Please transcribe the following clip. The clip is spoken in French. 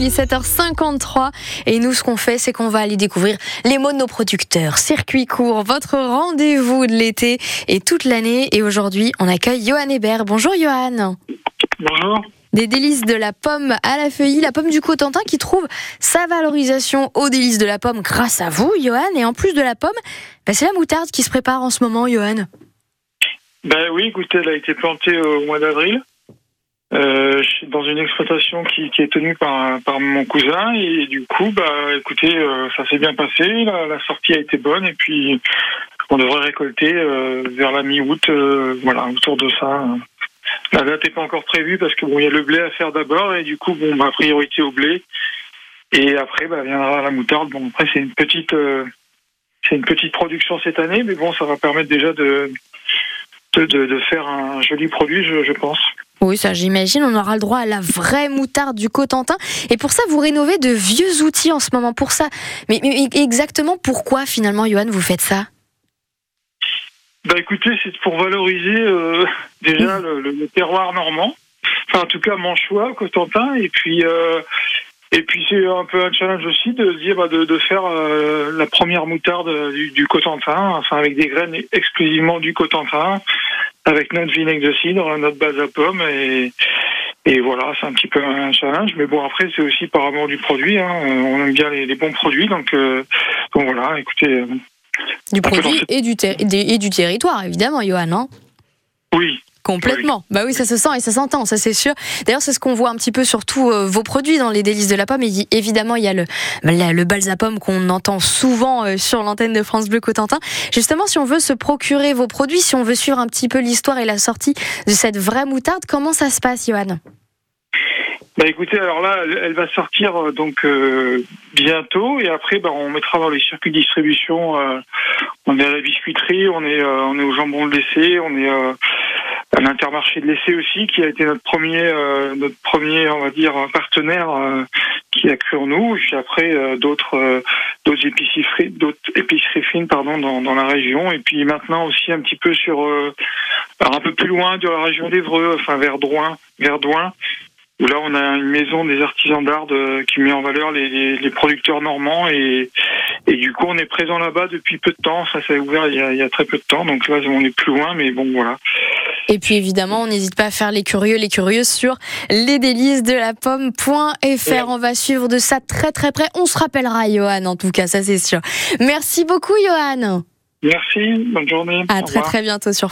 Il est 7h53 et nous ce qu'on fait c'est qu'on va aller découvrir les mots de nos producteurs. Circuit court, votre rendez-vous de l'été et toute l'année et aujourd'hui on accueille Johan Hébert. Bonjour Johan. Bonjour. Des délices de la pomme à la feuillie, la pomme du Cotentin qui trouve sa valorisation aux délices de la pomme grâce à vous Johan et en plus de la pomme, bah, c'est la moutarde qui se prépare en ce moment Johan. Ben oui, écoutez, elle a été plantée au mois d'avril. Dans une exploitation qui, est tenue par, mon cousin et du coup, bah, écoutez, euh, ça s'est bien passé. La, sortie a été bonne et puis on devrait récolter euh, vers la mi-août, euh, voilà, autour de ça. La date n'est pas encore prévue parce que bon, il y a le blé à faire d'abord et du coup, bon, bah, priorité au blé et après, bah, viendra la moutarde. Bon, après, c'est une petite, c'est une petite production cette année, mais bon, ça va permettre déjà de de, faire un joli produit, je pense. Oui, ça j'imagine, on aura le droit à la vraie moutarde du Cotentin. Et pour ça, vous rénovez de vieux outils en ce moment pour ça. Mais, mais exactement pourquoi finalement, Johan, vous faites ça? Bah écoutez, c'est pour valoriser euh, déjà le, terroir normand. Enfin, en tout cas, mon choix, Cotentin. Et puis, euh, et puis c'est un peu un challenge aussi de dire bah, de, de, faire euh, la première moutarde du, du, Cotentin, enfin avec des graines exclusivement du Cotentin, avec notre vinaigre de cidre, notre base à pommes et, et voilà, c'est un petit peu un challenge. Mais bon, après c'est aussi par amour du produit. Hein. On aime bien les, les bons produits, donc, euh, donc voilà. Écoutez, euh, du produit et du, et du territoire évidemment, Johan. Hein oui, Complètement. Oui. Bah oui, ça se sent et ça s'entend, ça c'est sûr. D'ailleurs, c'est ce qu'on voit un petit peu sur tous euh, vos produits dans les délices de la pomme. Et évidemment, il y a le, le, le balsapome qu'on entend souvent euh, sur l'antenne de France Bleu Cotentin. Justement, si on veut se procurer vos produits, si on veut suivre un petit peu l'histoire et la sortie de cette vraie moutarde, comment ça se passe, Johan? Bah écoutez, alors là, elle va sortir euh, donc euh, bientôt et après, bah, on mettra dans les circuits de distribution. Euh, on est à la biscuiterie, on est euh, on est au jambon de l'essai, on est euh, à l'intermarché de l'essai aussi, qui a été notre premier notre premier, on va dire, partenaire qui a cru en nous. Et puis après, d'autres d'autres épiceries d'autres épiceries fines, pardon, dans, dans la région. Et puis maintenant aussi un petit peu sur alors un peu plus loin de la région d'Evreux, enfin vers Drouin, vers Douin où là on a une maison des artisans d'art qui met en valeur les, les, les, producteurs normands et, et du coup on est présent là-bas depuis peu de temps, ça s'est ouvert il y, a, il y, a, très peu de temps, donc là on est plus loin mais bon voilà. Et puis évidemment, on n'hésite pas à faire les curieux, les curieuses sur lesdélices de la pomme.fr. Ouais. On va suivre de ça très très près. On se rappellera, Johan, en tout cas, ça c'est sûr. Merci beaucoup, Johan. Merci, bonne journée. À très très bientôt sur